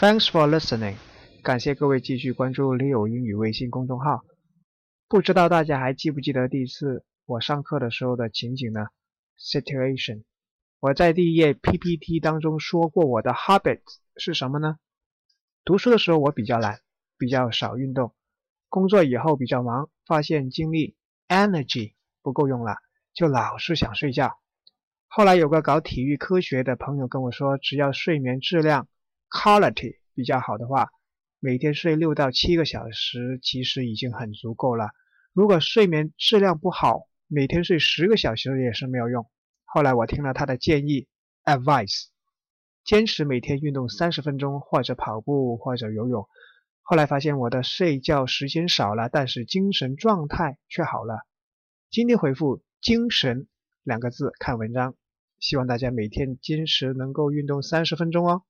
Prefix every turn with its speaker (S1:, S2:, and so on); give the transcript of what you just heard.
S1: Thanks for listening，感谢各位继续关注 Leo 英语微信公众号。不知道大家还记不记得第一次我上课的时候的情景呢？Situation，我在第一页 PPT 当中说过我的 habit 是什么呢？读书的时候我比较懒，比较少运动。工作以后比较忙，发现精力 energy 不够用了，就老是想睡觉。后来有个搞体育科学的朋友跟我说，只要睡眠质量 quality 比较好的话，每天睡六到七个小时其实已经很足够了。如果睡眠质量不好，每天睡十个小时也是没有用。后来我听了他的建议 advice，坚持每天运动三十分钟，或者跑步或者游泳。后来发现我的睡觉时间少了，但是精神状态却好了。今天回复“精神”两个字看文章。希望大家每天坚持能够运动三十分钟哦。